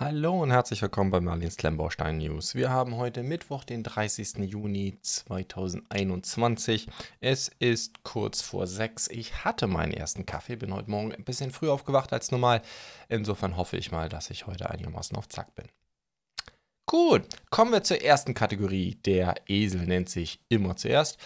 Hallo und herzlich willkommen bei Marlins Klemmbaustein News. Wir haben heute Mittwoch, den 30. Juni 2021. Es ist kurz vor sechs. Ich hatte meinen ersten Kaffee, bin heute Morgen ein bisschen früh aufgewacht als normal. Insofern hoffe ich mal, dass ich heute einigermaßen auf Zack bin. Gut, kommen wir zur ersten Kategorie. Der Esel nennt sich immer zuerst.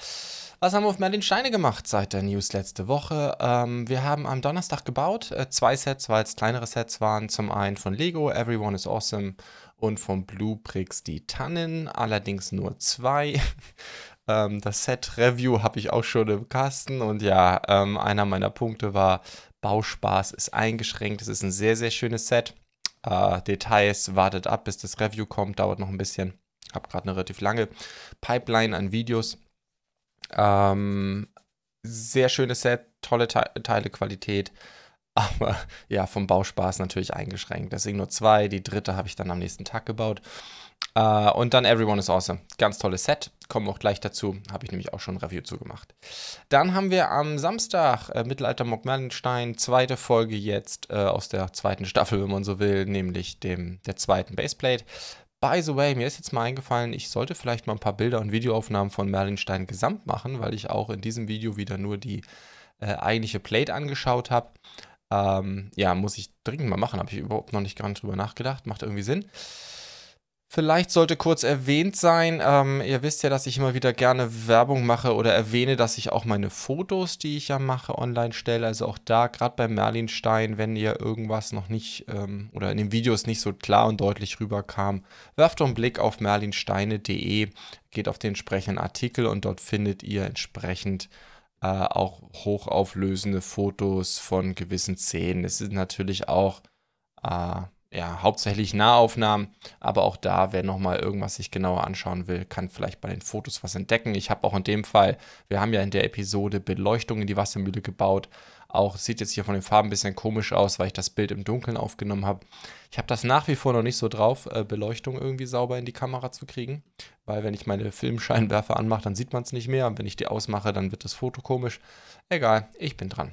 Was haben wir auf Merlin Steine gemacht seit der News letzte Woche? Ähm, wir haben am Donnerstag gebaut. Äh, zwei Sets, weil es kleinere Sets waren. Zum einen von Lego, Everyone is Awesome und von Bluebricks die Tannen. Allerdings nur zwei. ähm, das Set Review habe ich auch schon im Kasten. Und ja, ähm, einer meiner Punkte war, Bauspaß ist eingeschränkt. Es ist ein sehr, sehr schönes Set. Äh, Details, wartet ab, bis das Review kommt, dauert noch ein bisschen. Habe gerade eine relativ lange Pipeline an Videos. Ähm, sehr schönes Set, tolle Te Teilequalität, aber ja, vom Bauspaß natürlich eingeschränkt. Deswegen nur zwei. Die dritte habe ich dann am nächsten Tag gebaut. Uh, und dann Everyone is Awesome. Ganz tolles Set. Kommen wir auch gleich dazu. Habe ich nämlich auch schon ein Review zu gemacht. Dann haben wir am Samstag äh, Mittelalter Mock Merlenstein. Zweite Folge jetzt äh, aus der zweiten Staffel, wenn man so will, nämlich dem, der zweiten Baseplate. By the way, mir ist jetzt mal eingefallen, ich sollte vielleicht mal ein paar Bilder und Videoaufnahmen von Merlinstein gesamt machen, weil ich auch in diesem Video wieder nur die äh, eigentliche Plate angeschaut habe. Ähm, ja, muss ich dringend mal machen, habe ich überhaupt noch nicht gar nicht drüber nachgedacht, macht irgendwie Sinn. Vielleicht sollte kurz erwähnt sein, ähm, ihr wisst ja, dass ich immer wieder gerne Werbung mache oder erwähne, dass ich auch meine Fotos, die ich ja mache, online stelle. Also auch da, gerade bei Merlinstein, wenn ihr irgendwas noch nicht ähm, oder in den Videos nicht so klar und deutlich rüberkam, werft doch einen Blick auf merlinsteine.de, geht auf den entsprechenden Artikel und dort findet ihr entsprechend äh, auch hochauflösende Fotos von gewissen Szenen. Es ist natürlich auch äh, ja, hauptsächlich Nahaufnahmen, aber auch da, wer nochmal irgendwas sich genauer anschauen will, kann vielleicht bei den Fotos was entdecken. Ich habe auch in dem Fall, wir haben ja in der Episode Beleuchtung in die Wassermühle gebaut. Auch sieht jetzt hier von den Farben ein bisschen komisch aus, weil ich das Bild im Dunkeln aufgenommen habe. Ich habe das nach wie vor noch nicht so drauf, äh, Beleuchtung irgendwie sauber in die Kamera zu kriegen, weil wenn ich meine Filmscheinwerfer anmache, dann sieht man es nicht mehr und wenn ich die ausmache, dann wird das Foto komisch. Egal, ich bin dran.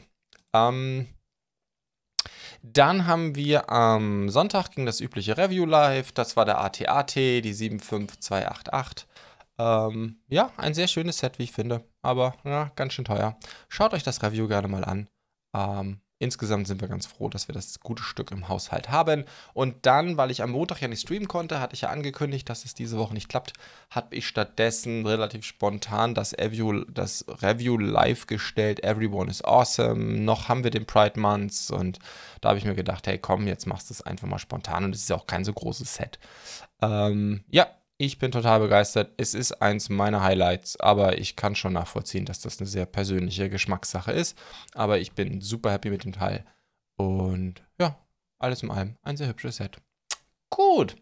Ähm, dann haben wir am Sonntag ging das übliche Review live. Das war der ATAT, die 75288. Ähm, ja, ein sehr schönes Set, wie ich finde. Aber ja, ganz schön teuer. Schaut euch das Review gerne mal an. Ähm, insgesamt sind wir ganz froh, dass wir das gute Stück im Haushalt haben. Und dann, weil ich am Montag ja nicht streamen konnte, hatte ich ja angekündigt, dass es diese Woche nicht klappt, habe ich stattdessen relativ spontan das Review, das Review live gestellt. Everyone is awesome. Noch haben wir den Pride Months und da habe ich mir gedacht, hey komm, jetzt machst du es einfach mal spontan und es ist ja auch kein so großes Set. Ähm, ja, ich bin total begeistert. Es ist eins meiner Highlights, aber ich kann schon nachvollziehen, dass das eine sehr persönliche Geschmackssache ist. Aber ich bin super happy mit dem Teil. Und ja, alles in allem ein sehr hübsches Set. Gut,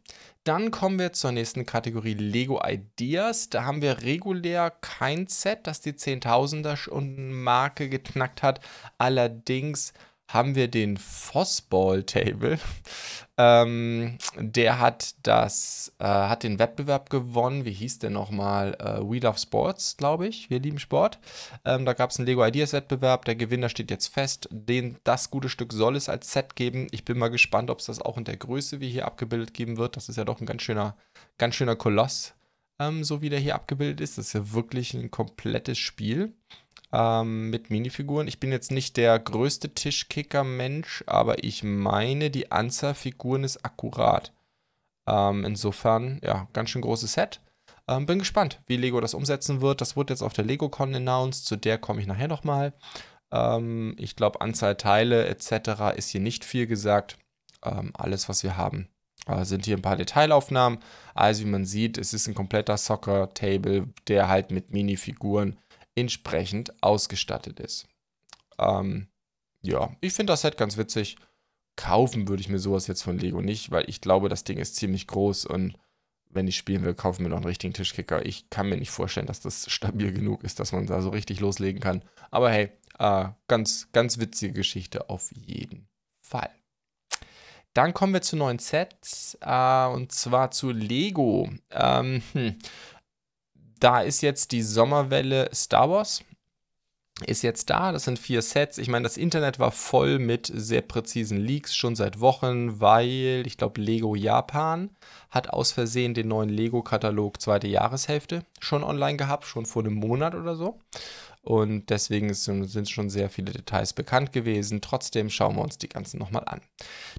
dann kommen wir zur nächsten Kategorie Lego Ideas. Da haben wir regulär kein Set, das die 10.000er Marke geknackt hat. Allerdings haben wir den Fossball Table. ähm, der hat das, äh, hat den Wettbewerb gewonnen. Wie hieß der nochmal? Äh, We Love Sports, glaube ich. Wir lieben Sport. Ähm, da gab es einen Lego Ideas Wettbewerb. Der Gewinner steht jetzt fest. Den, das gute Stück soll es als Set geben. Ich bin mal gespannt, ob es das auch in der Größe wie hier abgebildet geben wird. Das ist ja doch ein ganz schöner, ganz schöner Koloss, ähm, so wie der hier abgebildet ist. Das ist ja wirklich ein komplettes Spiel ähm, mit Minifiguren. Ich bin jetzt nicht der größte Tischkicker-Mensch, aber ich meine, die Anzahl Figuren ist akkurat. Ähm, insofern, ja, ganz schön großes Set. Ähm, bin gespannt, wie Lego das umsetzen wird. Das wurde jetzt auf der LegoCon announced, zu der komme ich nachher nochmal. Ähm, ich glaube, Anzahl Teile etc. ist hier nicht viel gesagt. Ähm, alles, was wir haben, äh, sind hier ein paar Detailaufnahmen. Also, wie man sieht, es ist ein kompletter Soccer-Table, der halt mit Minifiguren entsprechend ausgestattet ist. Ähm, ja, ich finde das Set ganz witzig. Kaufen würde ich mir sowas jetzt von Lego nicht, weil ich glaube, das Ding ist ziemlich groß und wenn ich spielen will, kaufen wir noch einen richtigen Tischkicker. Ich kann mir nicht vorstellen, dass das stabil genug ist, dass man da so richtig loslegen kann. Aber hey, äh, ganz, ganz witzige Geschichte auf jeden Fall. Dann kommen wir zu neuen Sets äh, und zwar zu Lego. Ähm, hm da ist jetzt die Sommerwelle Star Wars. ist jetzt da. Das sind vier Sets. Ich meine, das Internet war voll mit sehr präzisen Leaks schon seit Wochen, weil ich glaube, Lego Japan hat aus Versehen den neuen Lego-Katalog zweite Jahreshälfte schon online gehabt, schon vor einem Monat oder so. Und deswegen sind schon sehr viele Details bekannt gewesen. Trotzdem schauen wir uns die ganzen nochmal an.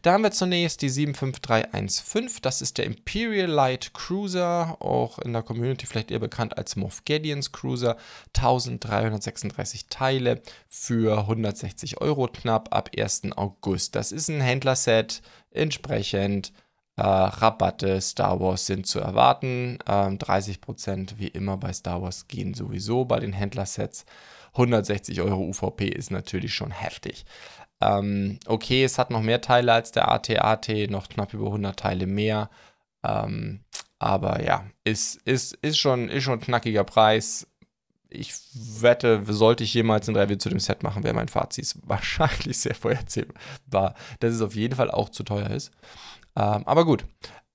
Da haben wir zunächst die 75315. Das ist der Imperial Light Cruiser, auch in der Community vielleicht eher bekannt als Moff Gideons Cruiser. 1336 Teile für 160 Euro knapp ab 1. August. Das ist ein Händlerset, entsprechend äh, Rabatte Star Wars sind zu erwarten. Ähm, 30% wie immer bei Star Wars gehen sowieso bei den Händlersets. 160 Euro UVP ist natürlich schon heftig. Ähm, okay, es hat noch mehr Teile als der AT-AT, noch knapp über 100 Teile mehr. Ähm, aber ja, ist, ist, ist, schon, ist schon ein knackiger Preis. Ich wette, sollte ich jemals ein Review zu dem Set machen, wäre mein Fazit wahrscheinlich sehr vorhersehbar, dass es auf jeden Fall auch zu teuer ist. Ähm, aber gut.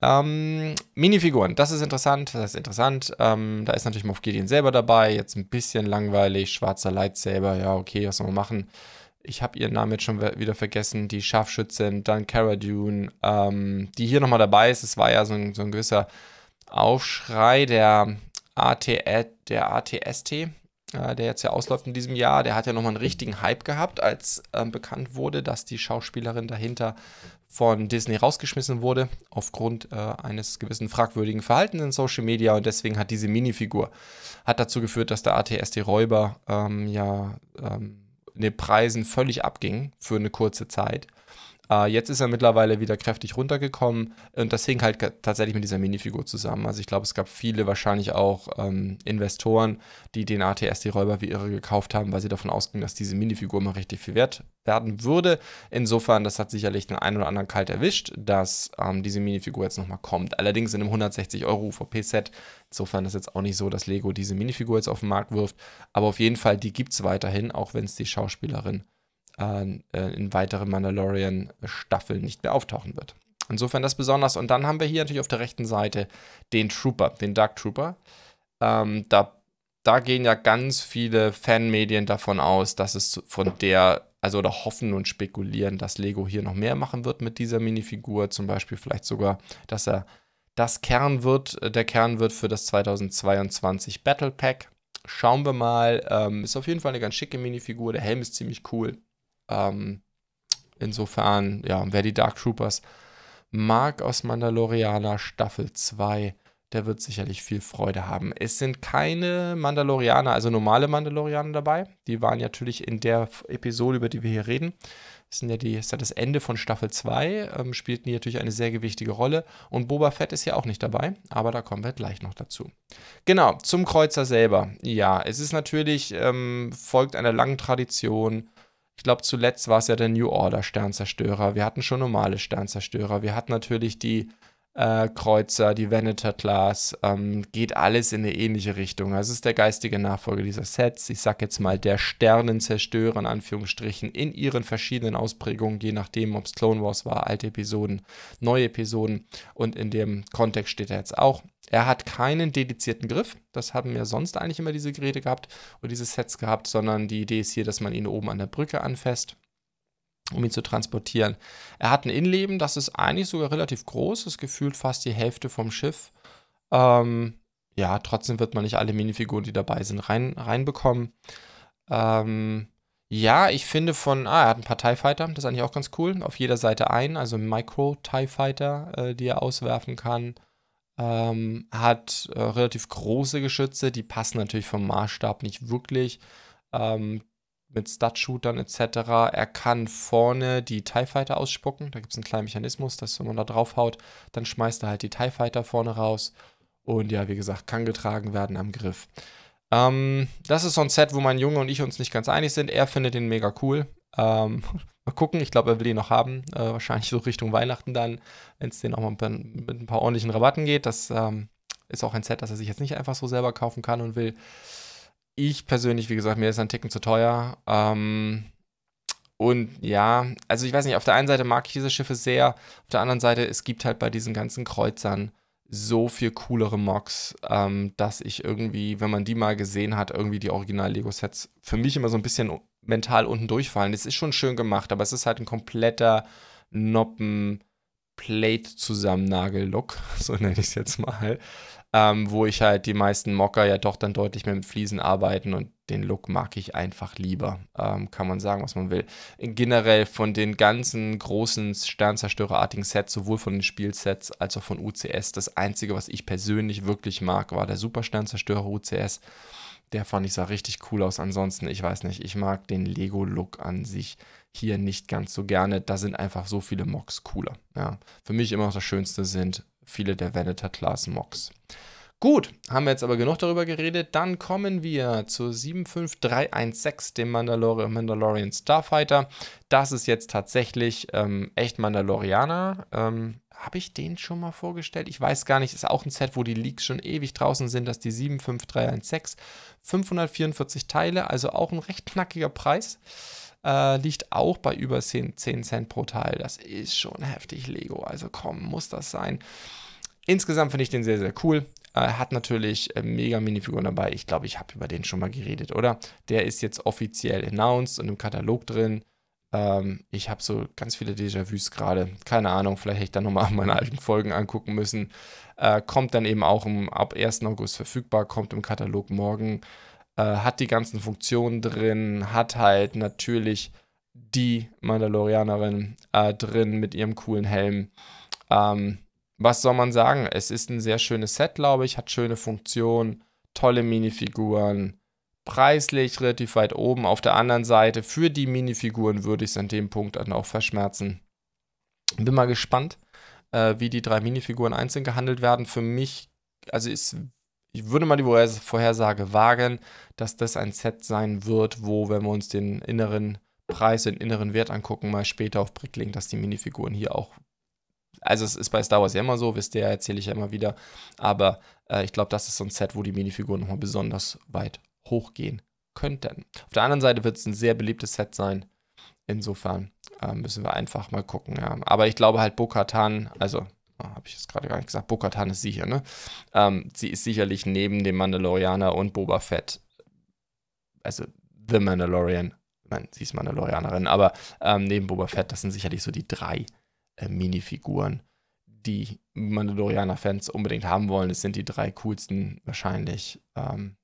Ähm, Minifiguren, das ist interessant. Das ist interessant. Ähm, da ist natürlich Moff Gideon selber dabei. Jetzt ein bisschen langweilig. Schwarzer Lightsaber. Ja, okay, was soll man machen? Ich habe ihren Namen jetzt schon wieder vergessen. Die Scharfschützin, dann Cara Dune, ähm, die hier nochmal dabei ist. Es war ja so ein, so ein gewisser Aufschrei der, AT, der ATST äh, der jetzt ja ausläuft in diesem Jahr, der hat ja nochmal einen richtigen Hype gehabt, als ähm, bekannt wurde, dass die Schauspielerin dahinter von Disney rausgeschmissen wurde, aufgrund äh, eines gewissen fragwürdigen Verhaltens in Social Media und deswegen hat diese Minifigur hat dazu geführt, dass der ATSD Räuber ähm, ja ähm, in den Preisen völlig abging für eine kurze Zeit. Äh, jetzt ist er mittlerweile wieder kräftig runtergekommen und das hing halt tatsächlich mit dieser Minifigur zusammen. Also ich glaube, es gab viele wahrscheinlich auch ähm, Investoren, die den ATS die Räuber wie irre gekauft haben, weil sie davon ausgingen, dass diese Minifigur mal richtig viel wert werden würde. Insofern, das hat sicherlich den einen oder anderen kalt erwischt, dass ähm, diese Minifigur jetzt nochmal kommt. Allerdings in einem 160 Euro UVP-Set. Insofern ist jetzt auch nicht so, dass Lego diese Minifigur jetzt auf den Markt wirft. Aber auf jeden Fall, die gibt es weiterhin, auch wenn es die Schauspielerin äh, in weiteren Mandalorian-Staffeln nicht mehr auftauchen wird. Insofern das besonders. Und dann haben wir hier natürlich auf der rechten Seite den Trooper, den Dark Trooper. Ähm, da, da gehen ja ganz viele Fanmedien davon aus, dass es von der, also oder hoffen und spekulieren, dass Lego hier noch mehr machen wird mit dieser Minifigur. Zum Beispiel vielleicht sogar, dass er das Kern wird, äh, der Kern wird für das 2022 Battle Pack. Schauen wir mal. Ähm, ist auf jeden Fall eine ganz schicke Minifigur. Der Helm ist ziemlich cool. Ähm, insofern, ja, wer die Dark Troopers mag aus Mandalorianer Staffel 2, der wird sicherlich viel Freude haben. Es sind keine Mandalorianer, also normale Mandalorianer dabei. Die waren natürlich in der Episode, über die wir hier reden. Das sind ja die, ist ja das Ende von Staffel 2, ähm, spielten die natürlich eine sehr gewichtige Rolle. Und Boba Fett ist ja auch nicht dabei, aber da kommen wir gleich noch dazu. Genau, zum Kreuzer selber. Ja, es ist natürlich, ähm, folgt einer langen Tradition ich glaube, zuletzt war es ja der New Order Sternzerstörer. Wir hatten schon normale Sternzerstörer. Wir hatten natürlich die äh, Kreuzer, die Venator Class. Ähm, geht alles in eine ähnliche Richtung. Also es ist der geistige Nachfolger dieser Sets. Ich sag jetzt mal der Sternenzerstörer in Anführungsstrichen in ihren verschiedenen Ausprägungen, je nachdem, ob es Clone Wars war, alte Episoden, neue Episoden. Und in dem Kontext steht er jetzt auch. Er hat keinen dedizierten Griff. Das haben wir sonst eigentlich immer diese Geräte gehabt oder diese Sets gehabt, sondern die Idee ist hier, dass man ihn oben an der Brücke anfasst, um ihn zu transportieren. Er hat ein Innenleben, das ist eigentlich sogar relativ groß, ist gefühlt fast die Hälfte vom Schiff. Ähm, ja, trotzdem wird man nicht alle Minifiguren, die dabei sind, rein, reinbekommen. Ähm, ja, ich finde von, ah, er hat ein paar TIE Fighter, das ist eigentlich auch ganz cool. Auf jeder Seite ein, also Micro-TIE Fighter, äh, die er auswerfen kann. Ähm, hat äh, relativ große Geschütze, die passen natürlich vom Maßstab nicht wirklich. Ähm, mit Stud-Shootern etc. Er kann vorne die TIE Fighter ausspucken. Da gibt es einen kleinen Mechanismus, dass wenn man da drauf haut, dann schmeißt er halt die TIE Fighter vorne raus. Und ja, wie gesagt, kann getragen werden am Griff. Ähm, das ist so ein Set, wo mein Junge und ich uns nicht ganz einig sind. Er findet den mega cool. Ähm, Mal gucken, ich glaube, er will ihn noch haben. Äh, wahrscheinlich so Richtung Weihnachten dann, wenn es den auch mal mit, mit, ein paar ordentlichen Rabatten geht. Das ähm, ist auch ein Set, das er sich jetzt nicht einfach so selber kaufen kann und will. Ich persönlich, wie gesagt, mir ist ein Ticken zu teuer. Ähm, und ja, also ich weiß nicht, auf der einen Seite mag ich diese Schiffe sehr, auf der anderen Seite, es gibt halt bei diesen ganzen Kreuzern so viel coolere Mocks, ähm, dass ich irgendwie, wenn man die mal gesehen hat, irgendwie die Original-Lego-Sets für mich immer so ein bisschen mental unten durchfallen. Es ist schon schön gemacht, aber es ist halt ein kompletter Noppen- Plate-Zusammennagel-Look, so nenne ich es jetzt mal ähm, wo ich halt die meisten Mocker ja doch dann deutlich mehr mit Fliesen arbeiten und den Look mag ich einfach lieber. Ähm, kann man sagen, was man will. Generell von den ganzen großen Sternzerstörerartigen Sets, sowohl von den Spielsets als auch von UCS, das einzige, was ich persönlich wirklich mag, war der Super Sternzerstörer UCS. Der fand ich sah richtig cool aus. Ansonsten, ich weiß nicht, ich mag den Lego-Look an sich hier nicht ganz so gerne. Da sind einfach so viele Mocks cooler. Ja. Für mich immer noch das Schönste sind viele der Venator-Class-Mocks. Gut, haben wir jetzt aber genug darüber geredet. Dann kommen wir zu 75316, dem Mandalor Mandalorian Starfighter. Das ist jetzt tatsächlich ähm, echt Mandalorianer. Ähm, Habe ich den schon mal vorgestellt? Ich weiß gar nicht. Ist auch ein Set, wo die Leaks schon ewig draußen sind. Das ist die 75316. 544 Teile, also auch ein recht knackiger Preis. Äh, liegt auch bei über 10, 10 Cent pro Teil. Das ist schon heftig Lego. Also komm, muss das sein. Insgesamt finde ich den sehr, sehr cool. Er hat natürlich äh, mega Minifiguren dabei. Ich glaube, ich habe über den schon mal geredet, oder? Der ist jetzt offiziell announced und im Katalog drin. Ähm, ich habe so ganz viele Déjà-vus gerade. Keine Ahnung, vielleicht hätte ich dann nochmal meine alten Folgen angucken müssen. Äh, kommt dann eben auch im, ab 1. August verfügbar, kommt im Katalog morgen. Äh, hat die ganzen Funktionen drin, hat halt natürlich die Mandalorianerin äh, drin mit ihrem coolen Helm. Ähm, was soll man sagen? Es ist ein sehr schönes Set, glaube ich, hat schöne Funktionen, tolle Minifiguren, preislich relativ weit oben. Auf der anderen Seite, für die Minifiguren würde ich es an dem Punkt dann auch verschmerzen. Bin mal gespannt, äh, wie die drei Minifiguren einzeln gehandelt werden. Für mich, also ist, ich würde mal die Vorhersage wagen, dass das ein Set sein wird, wo, wenn wir uns den inneren Preis, den inneren Wert angucken, mal später auf Bricklink, dass die Minifiguren hier auch also es ist bei Star Wars ja immer so, wisst ihr, erzähle ich ja immer wieder. Aber äh, ich glaube, das ist so ein Set, wo die Minifiguren nochmal besonders weit hochgehen könnten. Auf der anderen Seite wird es ein sehr beliebtes Set sein. Insofern äh, müssen wir einfach mal gucken. Ja. Aber ich glaube halt Bo-Katan, also habe ich jetzt gerade gar nicht gesagt, Bo-Katan ist sicher, ne? Ähm, sie ist sicherlich neben dem Mandalorianer und Boba Fett, also The Mandalorian, ich meine, sie ist Mandalorianerin, aber ähm, neben Boba Fett, das sind sicherlich so die drei äh, Minifiguren, die Mandalorianer-Fans unbedingt haben wollen. Es sind die drei coolsten wahrscheinlich ähm,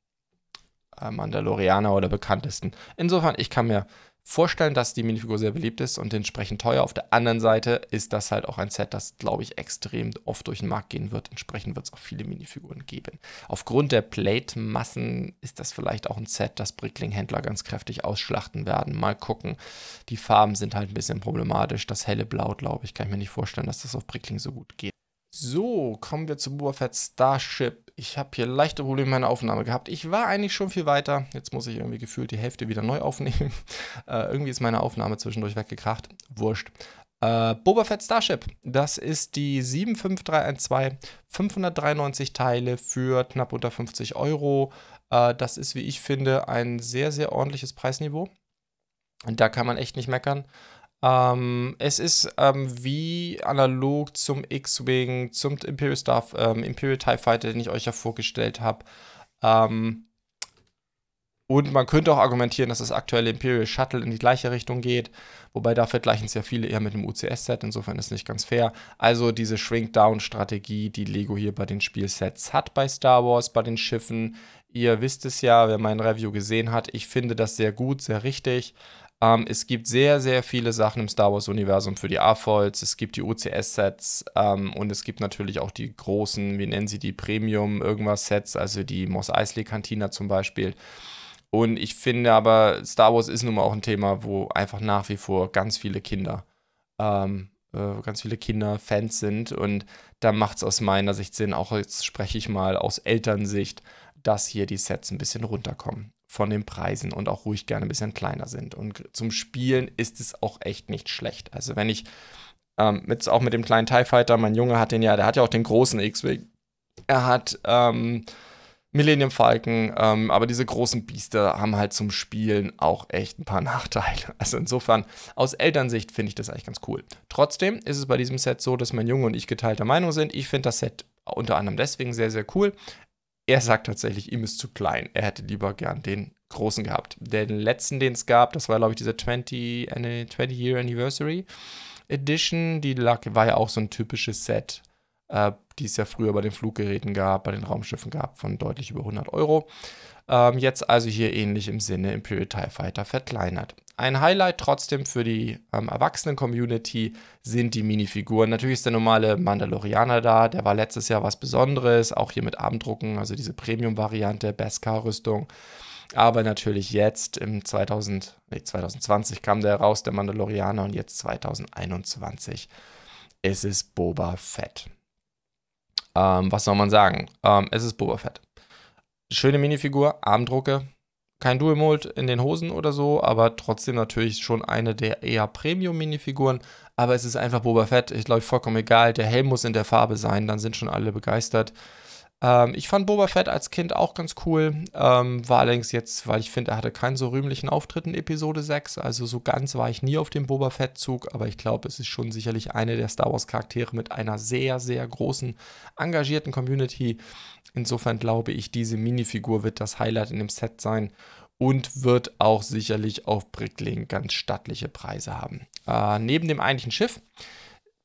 äh, Mandalorianer oder bekanntesten. Insofern, ich kann mir vorstellen, dass die Minifigur sehr beliebt ist und entsprechend teuer. Auf der anderen Seite ist das halt auch ein Set, das, glaube ich, extrem oft durch den Markt gehen wird. Entsprechend wird es auch viele Minifiguren geben. Aufgrund der Plate-Massen ist das vielleicht auch ein Set, das Brickling-Händler ganz kräftig ausschlachten werden. Mal gucken. Die Farben sind halt ein bisschen problematisch. Das helle Blau, glaube ich, kann ich mir nicht vorstellen, dass das auf Brickling so gut geht. So, kommen wir zu Boba Fett Starship. Ich habe hier leichte Probleme mit meiner Aufnahme gehabt. Ich war eigentlich schon viel weiter. Jetzt muss ich irgendwie gefühlt die Hälfte wieder neu aufnehmen. äh, irgendwie ist meine Aufnahme zwischendurch weggekracht. Wurscht. Äh, Boba Fett Starship. Das ist die 75312. 593 Teile für knapp unter 50 Euro. Äh, das ist, wie ich finde, ein sehr, sehr ordentliches Preisniveau. Und da kann man echt nicht meckern. Ähm, es ist ähm, wie analog zum X-Wing, zum Imperial Staff, ähm, Imperial TIE Fighter, den ich euch ja vorgestellt habe. Ähm, und man könnte auch argumentieren, dass das aktuelle Imperial Shuttle in die gleiche Richtung geht, wobei da vergleichen es ja viele eher mit dem UCS-Set, insofern ist es nicht ganz fair. Also diese Shrink-Down-Strategie, die Lego hier bei den Spielsets hat bei Star Wars, bei den Schiffen. Ihr wisst es ja, wer mein Review gesehen hat, ich finde das sehr gut, sehr richtig. Ähm, es gibt sehr, sehr viele Sachen im Star Wars-Universum für die AFOLs. Es gibt die OCS-Sets ähm, und es gibt natürlich auch die großen, wie nennen sie die, Premium-Irgendwas-Sets, also die Moss Eisley-Cantina zum Beispiel. Und ich finde aber, Star Wars ist nun mal auch ein Thema, wo einfach nach wie vor ganz viele Kinder, ähm, äh, ganz viele Kinder Fans sind. Und da macht es aus meiner Sicht Sinn, auch jetzt spreche ich mal aus Elternsicht, dass hier die Sets ein bisschen runterkommen von den Preisen und auch ruhig gerne ein bisschen kleiner sind. Und zum Spielen ist es auch echt nicht schlecht. Also wenn ich ähm, mit, auch mit dem kleinen TIE Fighter, mein Junge hat den ja, der hat ja auch den großen X-Wing. Er hat ähm, Millennium Falcon, ähm, aber diese großen Biester haben halt zum Spielen auch echt ein paar Nachteile. Also insofern, aus Elternsicht finde ich das eigentlich ganz cool. Trotzdem ist es bei diesem Set so, dass mein Junge und ich geteilter Meinung sind. Ich finde das Set unter anderem deswegen sehr, sehr cool. Er sagt tatsächlich, ihm ist zu klein. Er hätte lieber gern den großen gehabt. Den letzten, den es gab, das war, glaube ich, diese 20, 20 Year Anniversary Edition. Die lag, war ja auch so ein typisches Set, äh, die es ja früher bei den Fluggeräten gab, bei den Raumschiffen gab, von deutlich über 100 Euro. Ähm, jetzt also hier ähnlich im Sinne Imperial TIE Fighter verkleinert. Ein Highlight trotzdem für die ähm, Erwachsenen-Community sind die Minifiguren. Natürlich ist der normale Mandalorianer da, der war letztes Jahr was Besonderes, auch hier mit Armdrucken, also diese Premium-Variante, Beskar-Rüstung. Aber natürlich jetzt im 2000, nee, 2020 kam der raus, der Mandalorianer, und jetzt 2021 ist es Boba Fett. Ähm, was soll man sagen? Ähm, es ist Boba Fett. Schöne Minifigur, Armdrucke. Kein Dual Mold in den Hosen oder so, aber trotzdem natürlich schon eine der eher Premium-Minifiguren. Aber es ist einfach Boba Fett. Ich glaube, vollkommen egal. Der Helm muss in der Farbe sein, dann sind schon alle begeistert. Ähm, ich fand Boba Fett als Kind auch ganz cool. Ähm, war allerdings jetzt, weil ich finde, er hatte keinen so rühmlichen Auftritt in Episode 6. Also so ganz war ich nie auf dem Boba Fett-Zug, aber ich glaube, es ist schon sicherlich eine der Star Wars-Charaktere mit einer sehr, sehr großen, engagierten Community. Insofern glaube ich, diese Minifigur wird das Highlight in dem Set sein und wird auch sicherlich auf Brickling ganz stattliche Preise haben. Äh, neben dem eigentlichen Schiff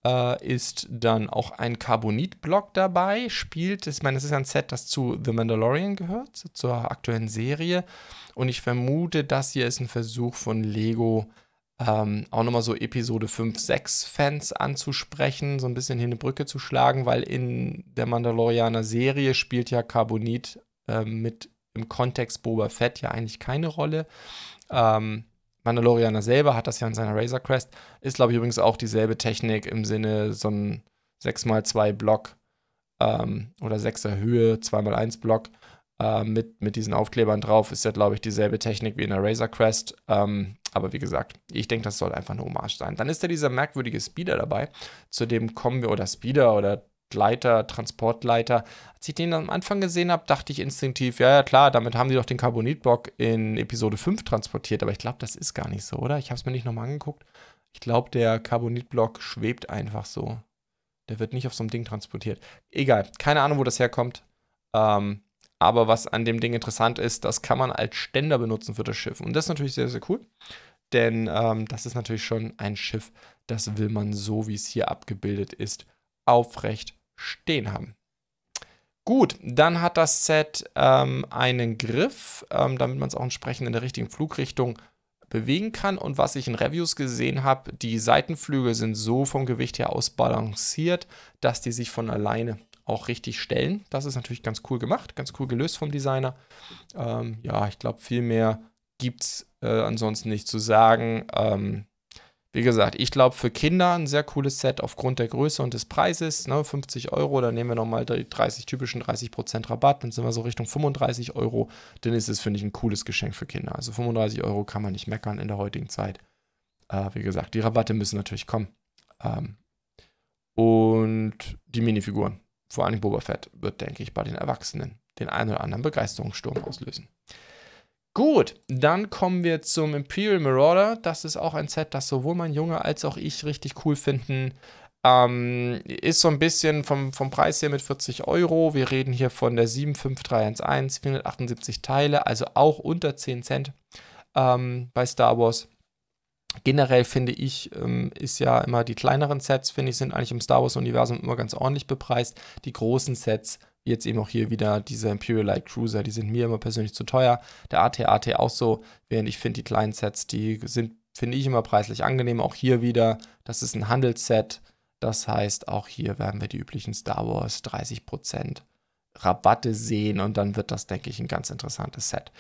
äh, ist dann auch ein Carbonit-Block dabei, spielt, ich meine, es ist ein Set, das zu The Mandalorian gehört, zur aktuellen Serie. Und ich vermute, das hier ist ein Versuch von Lego, ähm, auch nochmal so Episode 5, 6 Fans anzusprechen, so ein bisschen hin eine Brücke zu schlagen, weil in der Mandalorianer Serie spielt ja Carbonit ähm, mit im Kontext Boba Fett ja eigentlich keine Rolle. Ähm, Mandalorianer selber hat das ja in seiner Razor Crest. Ist, glaube ich, übrigens auch dieselbe Technik im Sinne so ein 6x2 Block ähm, oder 6er Höhe, 2x1 Block äh, mit, mit diesen Aufklebern drauf. Ist ja, glaube ich, dieselbe Technik wie in der Razor Crest. Ähm, aber wie gesagt, ich denke, das soll einfach eine Hommage sein. Dann ist da dieser merkwürdige Speeder dabei, zu dem kommen wir, oder Speeder oder Leiter, Transportleiter. Als ich den am Anfang gesehen habe, dachte ich instinktiv, ja, ja, klar, damit haben die doch den Carbonitblock in Episode 5 transportiert. Aber ich glaube, das ist gar nicht so, oder? Ich habe es mir nicht nochmal angeguckt. Ich glaube, der Carbonitblock schwebt einfach so. Der wird nicht auf so einem Ding transportiert. Egal, keine Ahnung, wo das herkommt. Ähm, aber was an dem Ding interessant ist, das kann man als Ständer benutzen für das Schiff. Und das ist natürlich sehr, sehr cool. Denn ähm, das ist natürlich schon ein Schiff, das will man so, wie es hier abgebildet ist, aufrecht stehen haben. Gut, dann hat das Set ähm, einen Griff, ähm, damit man es auch entsprechend in der richtigen Flugrichtung bewegen kann. Und was ich in Reviews gesehen habe, die Seitenflügel sind so vom Gewicht her ausbalanciert, dass die sich von alleine auch richtig stellen. Das ist natürlich ganz cool gemacht, ganz cool gelöst vom Designer. Ähm, ja, ich glaube, viel mehr gibt es äh, ansonsten nicht zu sagen. Ähm, wie gesagt, ich glaube für Kinder ein sehr cooles Set aufgrund der Größe und des Preises. Ne, 50 Euro, dann nehmen wir nochmal die 30 typischen 30% Rabatt, dann sind wir so Richtung 35 Euro. Dann ist es, finde ich, ein cooles Geschenk für Kinder. Also 35 Euro kann man nicht meckern in der heutigen Zeit. Äh, wie gesagt, die Rabatte müssen natürlich kommen. Ähm, und die Minifiguren, vor allem Boba Fett, wird, denke ich, bei den Erwachsenen den einen oder anderen Begeisterungssturm auslösen. Gut, dann kommen wir zum Imperial Marauder. Das ist auch ein Set, das sowohl mein Junge als auch ich richtig cool finden. Ähm, ist so ein bisschen vom, vom Preis her mit 40 Euro. Wir reden hier von der 75311, 478 Teile, also auch unter 10 Cent ähm, bei Star Wars. Generell finde ich, ähm, ist ja immer die kleineren Sets, finde ich, sind eigentlich im Star Wars-Universum immer ganz ordentlich bepreist. Die großen Sets Jetzt eben auch hier wieder diese Imperial Light Cruiser, die sind mir immer persönlich zu teuer. Der AT-AT auch so, während ich finde, die kleinen Sets, die sind, finde ich immer preislich angenehm. Auch hier wieder, das ist ein Handelsset. Das heißt, auch hier werden wir die üblichen Star Wars 30% Rabatte sehen und dann wird das, denke ich, ein ganz interessantes Set.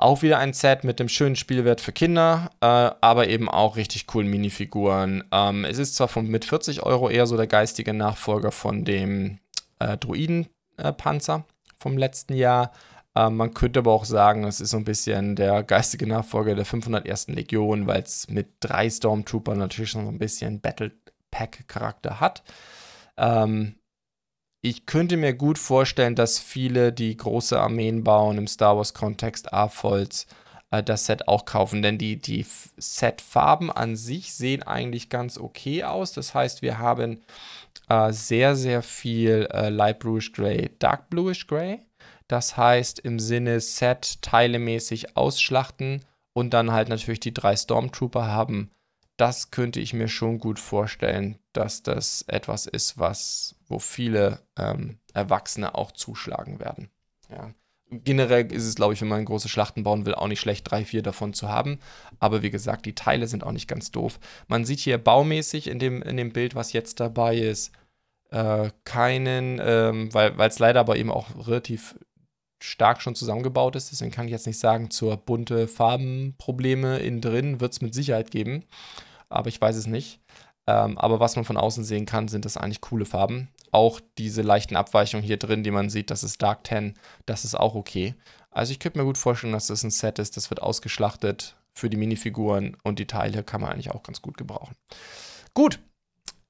Auch wieder ein Set mit dem schönen Spielwert für Kinder, äh, aber eben auch richtig coolen Minifiguren. Ähm, es ist zwar von, mit 40 Euro eher so der geistige Nachfolger von dem äh, Druidenpanzer vom letzten Jahr. Ähm, man könnte aber auch sagen, es ist so ein bisschen der geistige Nachfolger der 501. Legion, weil es mit drei Stormtroopern natürlich schon so ein bisschen Battle Pack-Charakter hat. Ähm, ich könnte mir gut vorstellen, dass viele, die große Armeen bauen im Star Wars-Kontext, A-Folds, äh, das Set auch kaufen, denn die, die Set-Farben an sich sehen eigentlich ganz okay aus. Das heißt, wir haben äh, sehr, sehr viel äh, Light Bluish Gray, Dark Bluish Gray. Das heißt im Sinne Set teilemäßig ausschlachten und dann halt natürlich die drei Stormtrooper haben. Das könnte ich mir schon gut vorstellen, dass das etwas ist, was, wo viele ähm, Erwachsene auch zuschlagen werden. Ja. Generell ist es, glaube ich, wenn man große Schlachten bauen will, auch nicht schlecht, drei, vier davon zu haben. Aber wie gesagt, die Teile sind auch nicht ganz doof. Man sieht hier baumäßig in dem, in dem Bild, was jetzt dabei ist, äh, keinen, ähm, weil es leider aber eben auch relativ stark schon zusammengebaut ist. Deswegen kann ich jetzt nicht sagen, zur bunte Farbenprobleme innen drin wird es mit Sicherheit geben. Aber ich weiß es nicht. Ähm, aber was man von außen sehen kann, sind das eigentlich coole Farben. Auch diese leichten Abweichungen hier drin, die man sieht, das ist Dark 10, das ist auch okay. Also ich könnte mir gut vorstellen, dass das ein Set ist, das wird ausgeschlachtet für die Minifiguren und die Teile kann man eigentlich auch ganz gut gebrauchen. Gut,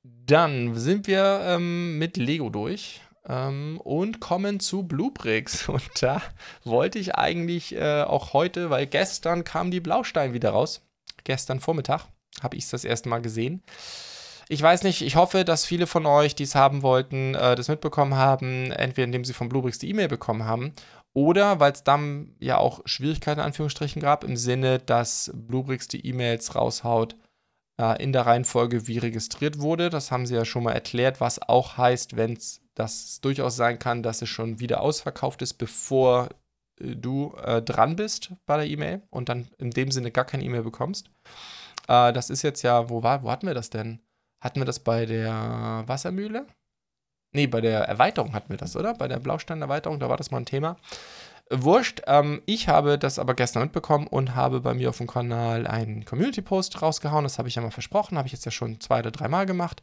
dann sind wir ähm, mit Lego durch ähm, und kommen zu Bluebricks. Und da wollte ich eigentlich äh, auch heute, weil gestern kam die Blaustein wieder raus. Gestern Vormittag habe ich es das erste Mal gesehen. Ich weiß nicht, ich hoffe, dass viele von euch, die es haben wollten, äh, das mitbekommen haben, entweder indem sie von Bluebricks die E-Mail bekommen haben oder weil es dann ja auch Schwierigkeiten in Anführungsstrichen gab, im Sinne, dass Bluebricks die E-Mails raushaut äh, in der Reihenfolge, wie registriert wurde. Das haben sie ja schon mal erklärt, was auch heißt, wenn es durchaus sein kann, dass es schon wieder ausverkauft ist, bevor äh, du äh, dran bist bei der E-Mail und dann in dem Sinne gar keine E-Mail bekommst. Äh, das ist jetzt ja, wo war, wo hatten wir das denn? Hatten wir das bei der Wassermühle? Nee, bei der Erweiterung hatten wir das, oder? Bei der Blaustein-Erweiterung, da war das mal ein Thema. Wurscht, ähm, ich habe das aber gestern mitbekommen und habe bei mir auf dem Kanal einen Community-Post rausgehauen. Das habe ich ja mal versprochen, habe ich jetzt ja schon zwei oder dreimal gemacht.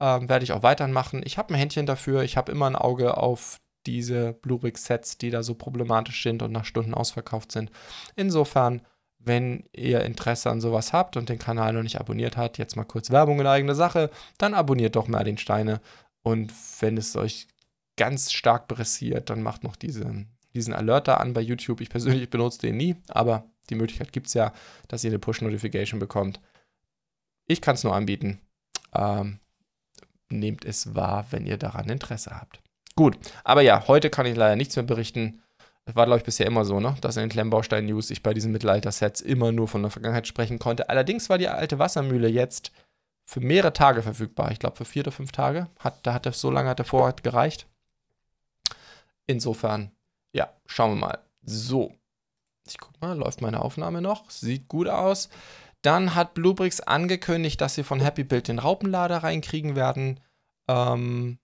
Ähm, Werde ich auch weiterhin machen. Ich habe ein Händchen dafür. Ich habe immer ein Auge auf diese Bluebrick-Sets, die da so problematisch sind und nach Stunden ausverkauft sind. Insofern wenn ihr Interesse an sowas habt und den Kanal noch nicht abonniert habt, jetzt mal kurz Werbung in eigener Sache, dann abonniert doch mal den Steine. Und wenn es euch ganz stark pressiert, dann macht noch diese, diesen Alerter an bei YouTube. Ich persönlich benutze den nie, aber die Möglichkeit gibt es ja, dass ihr eine Push-Notification bekommt. Ich kann es nur anbieten. Ähm, nehmt es wahr, wenn ihr daran Interesse habt. Gut, aber ja, heute kann ich leider nichts mehr berichten. Das war, glaube ich, bisher immer so, ne? dass in den Klemmbaustein-News ich bei diesen Mittelalter-Sets immer nur von der Vergangenheit sprechen konnte. Allerdings war die alte Wassermühle jetzt für mehrere Tage verfügbar. Ich glaube, für vier oder fünf Tage. Hat, da hat er so lange hat der Vorrat gereicht. Insofern, ja, schauen wir mal. So. Ich guck mal, läuft meine Aufnahme noch? Sieht gut aus. Dann hat Bluebricks angekündigt, dass sie von Happy Build den Raupenlader reinkriegen werden. Ähm,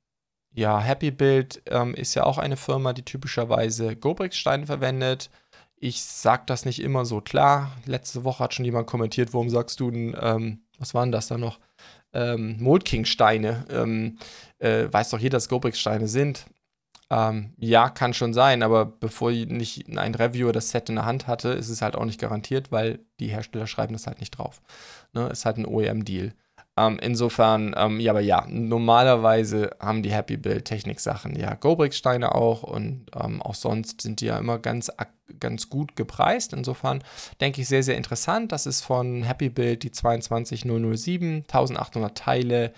ja, Happy Build ähm, ist ja auch eine Firma, die typischerweise Gobrix-Steine verwendet. Ich sag das nicht immer so klar. Letzte Woche hat schon jemand kommentiert, warum sagst du denn, ähm, was waren das da noch? Ähm, Mold King Steine. Ähm, äh, weiß doch jeder, dass Gobrix Steine sind. Ähm, ja, kann schon sein, aber bevor nicht ein Reviewer das Set in der Hand hatte, ist es halt auch nicht garantiert, weil die Hersteller schreiben das halt nicht drauf. Ne? Ist halt ein OEM-Deal. Ähm, insofern, ähm, ja, aber ja, normalerweise haben die Happy Build Technik-Sachen ja Gobrix-Steine auch und ähm, auch sonst sind die ja immer ganz, ganz gut gepreist. Insofern denke ich sehr, sehr interessant. Das ist von Happy Build die 22007, 1800 Teile.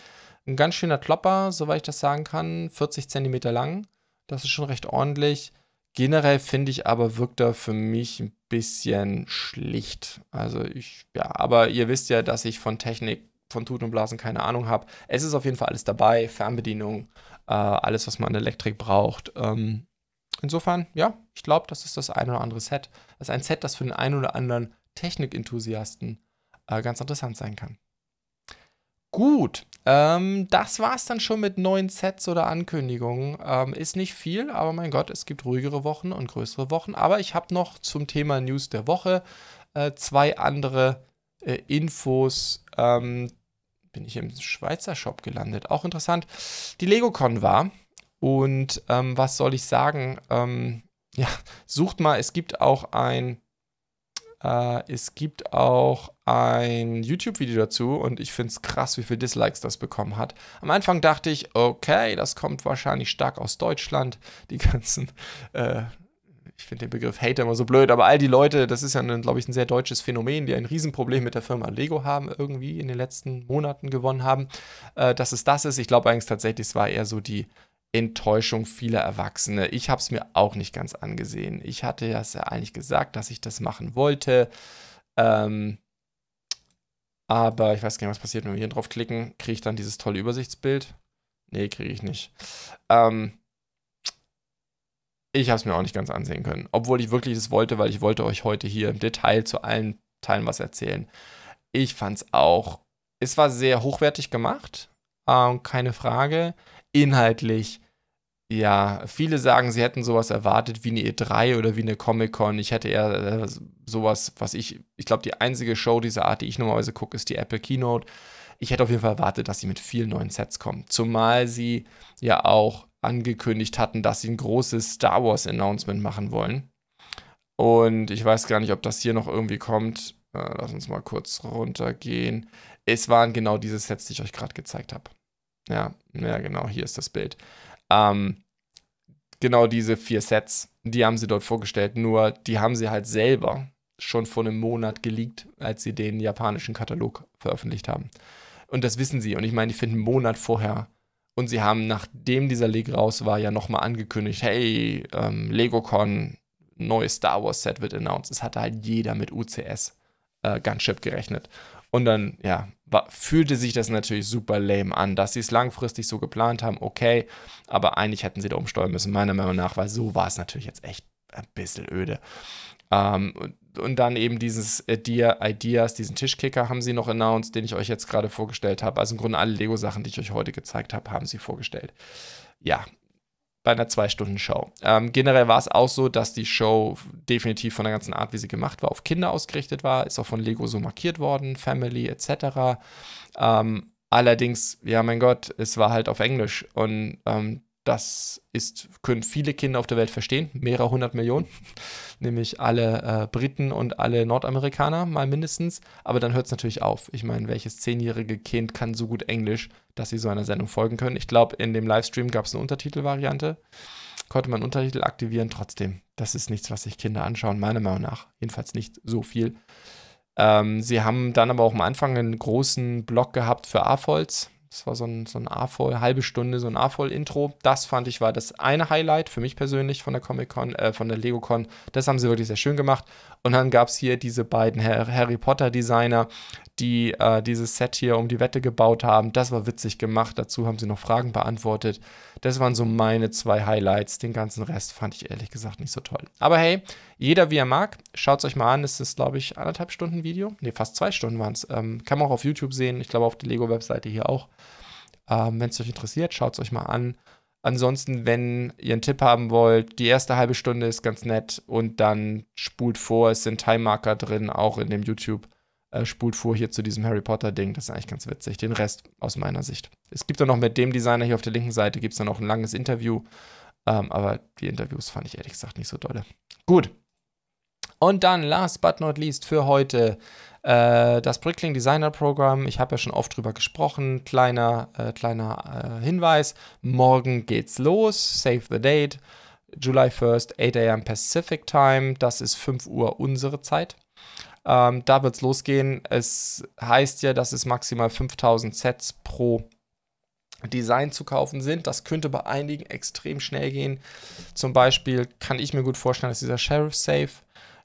Ein ganz schöner Klopper, soweit ich das sagen kann, 40 cm lang. Das ist schon recht ordentlich. Generell finde ich aber, wirkt er für mich ein bisschen schlicht. Also ich, ja, aber ihr wisst ja, dass ich von Technik von Tuten und Blasen keine Ahnung habe. Es ist auf jeden Fall alles dabei, Fernbedienung, äh, alles, was man an Elektrik braucht. Ähm, insofern, ja, ich glaube, das ist das ein oder andere Set. Das ist ein Set, das für den einen oder anderen Technikenthusiasten äh, ganz interessant sein kann. Gut, ähm, das war es dann schon mit neuen Sets oder Ankündigungen. Ähm, ist nicht viel, aber mein Gott, es gibt ruhigere Wochen und größere Wochen. Aber ich habe noch zum Thema News der Woche äh, zwei andere äh, Infos, ähm, bin ich im Schweizer Shop gelandet. Auch interessant. Die LegoCon war. Und ähm, was soll ich sagen? Ähm, ja, sucht mal, es gibt auch ein, äh, es gibt auch ein YouTube-Video dazu und ich finde es krass, wie viele Dislikes das bekommen hat. Am Anfang dachte ich, okay, das kommt wahrscheinlich stark aus Deutschland. Die ganzen, äh, ich finde den Begriff Hater immer so blöd, aber all die Leute, das ist ja, glaube ich, ein sehr deutsches Phänomen, die ein Riesenproblem mit der Firma Lego haben, irgendwie in den letzten Monaten gewonnen haben, äh, dass es das ist. Ich glaube eigentlich tatsächlich, es war eher so die Enttäuschung vieler Erwachsene. Ich habe es mir auch nicht ganz angesehen. Ich hatte ja eigentlich gesagt, dass ich das machen wollte. Ähm, aber ich weiß gar nicht, was passiert, wenn wir hier drauf klicken. Kriege ich dann dieses tolle Übersichtsbild? Nee, kriege ich nicht. Ähm, ich habe es mir auch nicht ganz ansehen können. Obwohl ich wirklich das wollte, weil ich wollte euch heute hier im Detail zu allen Teilen was erzählen. Ich fand es auch, es war sehr hochwertig gemacht, äh, keine Frage. Inhaltlich, ja, viele sagen, sie hätten sowas erwartet wie eine E3 oder wie eine Comic-Con. Ich hätte eher äh, sowas, was ich, ich glaube, die einzige Show dieser Art, die ich normalerweise gucke, ist die Apple Keynote. Ich hätte auf jeden Fall erwartet, dass sie mit vielen neuen Sets kommen. Zumal sie ja auch angekündigt hatten, dass sie ein großes Star Wars Announcement machen wollen. Und ich weiß gar nicht, ob das hier noch irgendwie kommt. Äh, lass uns mal kurz runtergehen. Es waren genau diese Sets, die ich euch gerade gezeigt habe. Ja, ja, genau, hier ist das Bild. Ähm, genau diese vier Sets, die haben sie dort vorgestellt, nur die haben sie halt selber schon vor einem Monat geleakt, als sie den japanischen Katalog veröffentlicht haben. Und das wissen sie. Und ich meine, ich finde einen Monat vorher und sie haben, nachdem dieser Leak raus war, ja nochmal angekündigt, hey, ähm, LegoCon, neues Star Wars Set wird announced. Es hatte halt jeder mit UCS äh, Gunship gerechnet. Und dann, ja, war, fühlte sich das natürlich super lame an. Dass sie es langfristig so geplant haben, okay, aber eigentlich hätten sie da umsteuern müssen, meiner Meinung nach, weil so war es natürlich jetzt echt ein bisschen öde. Ähm, und dann eben dieses Idea, Ideas, diesen Tischkicker haben sie noch announced, den ich euch jetzt gerade vorgestellt habe. Also im Grunde alle Lego-Sachen, die ich euch heute gezeigt habe, haben sie vorgestellt. Ja, bei einer Zwei-Stunden-Show. Ähm, generell war es auch so, dass die Show definitiv von der ganzen Art, wie sie gemacht war, auf Kinder ausgerichtet war. Ist auch von Lego so markiert worden, Family etc. Ähm, allerdings, ja, mein Gott, es war halt auf Englisch und ähm, das ist, können viele Kinder auf der Welt verstehen, mehrere hundert Millionen, nämlich alle äh, Briten und alle Nordamerikaner mal mindestens. Aber dann hört es natürlich auf. Ich meine, welches zehnjährige Kind kann so gut Englisch, dass sie so einer Sendung folgen können? Ich glaube, in dem Livestream gab es eine Untertitelvariante. Konnte man Untertitel aktivieren, trotzdem. Das ist nichts, was sich Kinder anschauen, meiner Meinung nach. Jedenfalls nicht so viel. Ähm, sie haben dann aber auch am Anfang einen großen Block gehabt für AFOLs das war so ein, so ein A-Voll, halbe Stunde, so ein A-Voll-Intro. Das fand ich war das eine Highlight für mich persönlich von der Comic-Con, äh, von der Lego-Con. Das haben sie wirklich sehr schön gemacht. Und dann gab es hier diese beiden Harry Potter-Designer, die äh, dieses Set hier um die Wette gebaut haben. Das war witzig gemacht. Dazu haben sie noch Fragen beantwortet. Das waren so meine zwei Highlights. Den ganzen Rest fand ich ehrlich gesagt nicht so toll. Aber hey, jeder wie er mag. Schaut es euch mal an. Es ist, glaube ich, anderthalb Stunden Video. Ne, fast zwei Stunden waren es. Ähm, kann man auch auf YouTube sehen. Ich glaube, auf der Lego-Webseite hier auch. Ähm, Wenn es euch interessiert, schaut es euch mal an. Ansonsten, wenn ihr einen Tipp haben wollt, die erste halbe Stunde ist ganz nett und dann spult vor. Es sind Time-Marker drin, auch in dem YouTube. Äh, spult vor hier zu diesem Harry Potter-Ding. Das ist eigentlich ganz witzig. Den Rest aus meiner Sicht. Es gibt dann noch mit dem Designer hier auf der linken Seite, gibt es dann noch ein langes Interview. Ähm, aber die Interviews fand ich ehrlich gesagt nicht so dolle. Gut. Und dann, last but not least, für heute äh, das Brickling Designer Programm, ich habe ja schon oft drüber gesprochen, kleiner, äh, kleiner äh, Hinweis, morgen geht's los, save the date, July 1st, 8 a.m. Pacific Time, das ist 5 Uhr unsere Zeit. Ähm, da wird es losgehen. Es heißt ja, dass es maximal 5000 Sets pro Design zu kaufen sind. Das könnte bei einigen extrem schnell gehen. Zum Beispiel kann ich mir gut vorstellen, dass dieser Sheriff Safe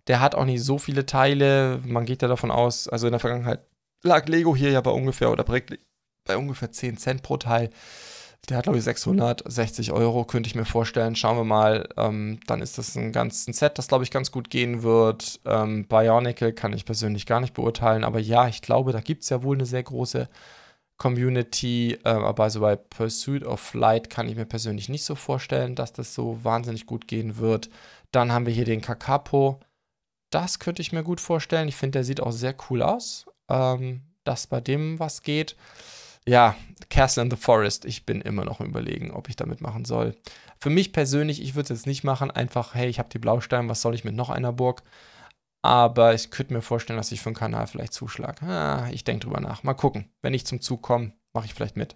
der hat auch nicht so viele Teile. Man geht ja davon aus, also in der Vergangenheit lag Lego hier ja bei ungefähr oder bei ungefähr 10 Cent pro Teil. Der hat, glaube ich, 660 Euro, könnte ich mir vorstellen. Schauen wir mal. Ähm, dann ist das ein ganzes Set, das, glaube ich, ganz gut gehen wird. Ähm, Bionicle kann ich persönlich gar nicht beurteilen. Aber ja, ich glaube, da gibt es ja wohl eine sehr große Community. Äh, aber also bei Pursuit of Flight kann ich mir persönlich nicht so vorstellen, dass das so wahnsinnig gut gehen wird. Dann haben wir hier den Kakapo das könnte ich mir gut vorstellen. Ich finde, der sieht auch sehr cool aus. Ähm, dass bei dem was geht. Ja, Castle in the Forest. Ich bin immer noch überlegen, ob ich damit machen soll. Für mich persönlich, ich würde es jetzt nicht machen. Einfach, hey, ich habe die Blausteine, was soll ich mit noch einer Burg? Aber ich könnte mir vorstellen, dass ich für einen Kanal vielleicht zuschlage. Ah, ich denke drüber nach. Mal gucken. Wenn ich zum Zug komme, mache ich vielleicht mit.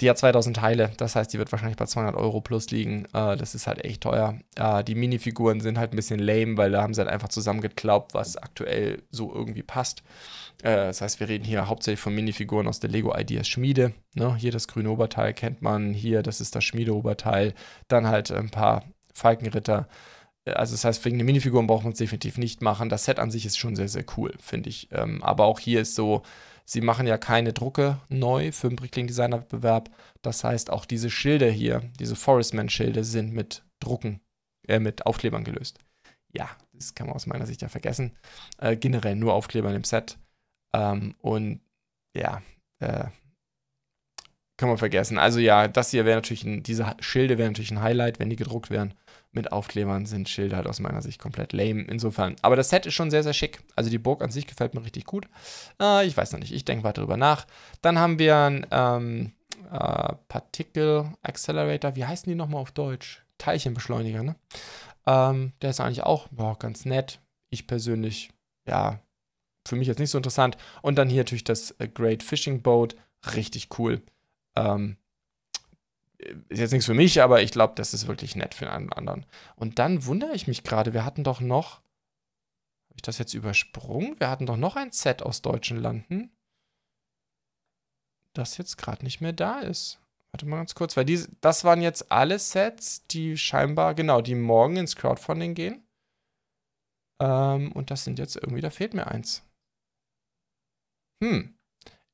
Die hat 2000 Teile, das heißt, die wird wahrscheinlich bei 200 Euro plus liegen. Äh, das ist halt echt teuer. Äh, die Minifiguren sind halt ein bisschen lame, weil da haben sie halt einfach zusammengeklaubt, was aktuell so irgendwie passt. Äh, das heißt, wir reden hier hauptsächlich von Minifiguren aus der Lego Ideas Schmiede. Ne? Hier das grüne Oberteil kennt man, hier das ist das Schmiedeoberteil. Dann halt ein paar Falkenritter. Äh, also das heißt, wegen den Minifiguren braucht man es definitiv nicht machen. Das Set an sich ist schon sehr, sehr cool, finde ich. Ähm, aber auch hier ist so, Sie machen ja keine Drucke neu für den Brickling Designer Wettbewerb. Das heißt, auch diese Schilder hier, diese Forestman-Schilde, sind mit Drucken, äh, mit Aufklebern gelöst. Ja, das kann man aus meiner Sicht ja vergessen. Äh, generell nur Aufkleber dem Set. Ähm, und ja, äh, kann man vergessen. Also ja, das hier wäre natürlich, ein, diese Schilde wären natürlich ein Highlight, wenn die gedruckt wären mit Aufklebern sind Schilder halt aus meiner Sicht komplett lame. Insofern. Aber das Set ist schon sehr, sehr schick. Also die Burg an sich gefällt mir richtig gut. Äh, ich weiß noch nicht. Ich denke weiter darüber nach. Dann haben wir ein ähm, äh, Particle Accelerator. Wie heißen die nochmal auf Deutsch? Teilchenbeschleuniger, ne? Ähm, der ist eigentlich auch boah, ganz nett. Ich persönlich, ja, für mich jetzt nicht so interessant. Und dann hier natürlich das äh, Great Fishing Boat. Richtig cool. Ähm, ist jetzt nichts für mich, aber ich glaube, das ist wirklich nett für einen anderen. Und dann wundere ich mich gerade, wir hatten doch noch, habe ich das jetzt übersprungen? Wir hatten doch noch ein Set aus deutschen Landen, das jetzt gerade nicht mehr da ist. Warte mal ganz kurz, weil die, das waren jetzt alle Sets, die scheinbar, genau, die morgen ins Crowdfunding gehen. Ähm, und das sind jetzt irgendwie, da fehlt mir eins. Hm.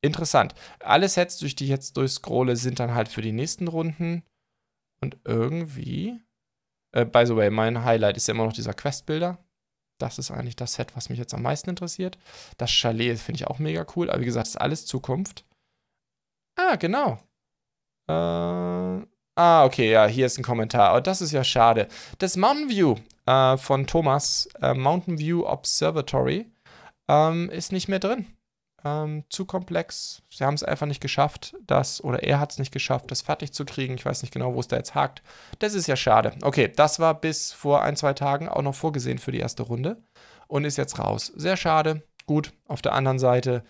Interessant. Alle Sets, durch die ich jetzt durchscrolle, sind dann halt für die nächsten Runden. Und irgendwie. Äh, by the way, mein Highlight ist ja immer noch dieser Quest-Bilder. Das ist eigentlich das Set, was mich jetzt am meisten interessiert. Das Chalet finde ich auch mega cool. Aber wie gesagt, ist alles Zukunft. Ah, genau. Äh, ah, okay, ja, hier ist ein Kommentar. Aber das ist ja schade. Das Mountain View äh, von Thomas, äh, Mountain View Observatory, ähm, ist nicht mehr drin ähm, zu komplex. Sie haben es einfach nicht geschafft, das, oder er hat es nicht geschafft, das fertig zu kriegen. Ich weiß nicht genau, wo es da jetzt hakt. Das ist ja schade. Okay, das war bis vor ein, zwei Tagen auch noch vorgesehen für die erste Runde und ist jetzt raus. Sehr schade. Gut, auf der anderen Seite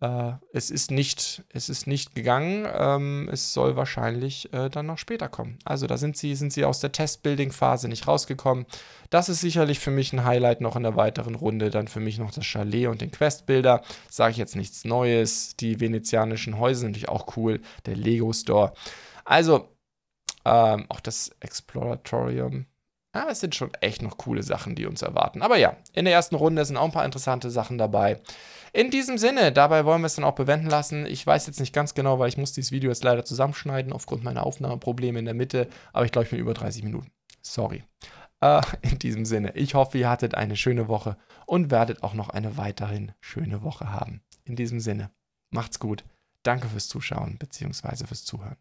äh, es, ist nicht, es ist nicht gegangen. Ähm, es soll wahrscheinlich äh, dann noch später kommen. Also da sind sie, sind sie aus der Testbuilding-Phase nicht rausgekommen. Das ist sicherlich für mich ein Highlight noch in der weiteren Runde. Dann für mich noch das Chalet und den Questbilder. Sage ich jetzt nichts Neues. Die venezianischen Häuser sind natürlich auch cool. Der Lego Store. Also, ähm, auch das Exploratorium. Ja, es sind schon echt noch coole Sachen, die uns erwarten. Aber ja, in der ersten Runde sind auch ein paar interessante Sachen dabei. In diesem Sinne, dabei wollen wir es dann auch bewenden lassen. Ich weiß jetzt nicht ganz genau, weil ich muss dieses Video jetzt leider zusammenschneiden aufgrund meiner Aufnahmeprobleme in der Mitte. Aber ich glaube, ich bin über 30 Minuten. Sorry. Äh, in diesem Sinne, ich hoffe, ihr hattet eine schöne Woche und werdet auch noch eine weiterhin schöne Woche haben. In diesem Sinne, macht's gut. Danke fürs Zuschauen bzw. fürs Zuhören.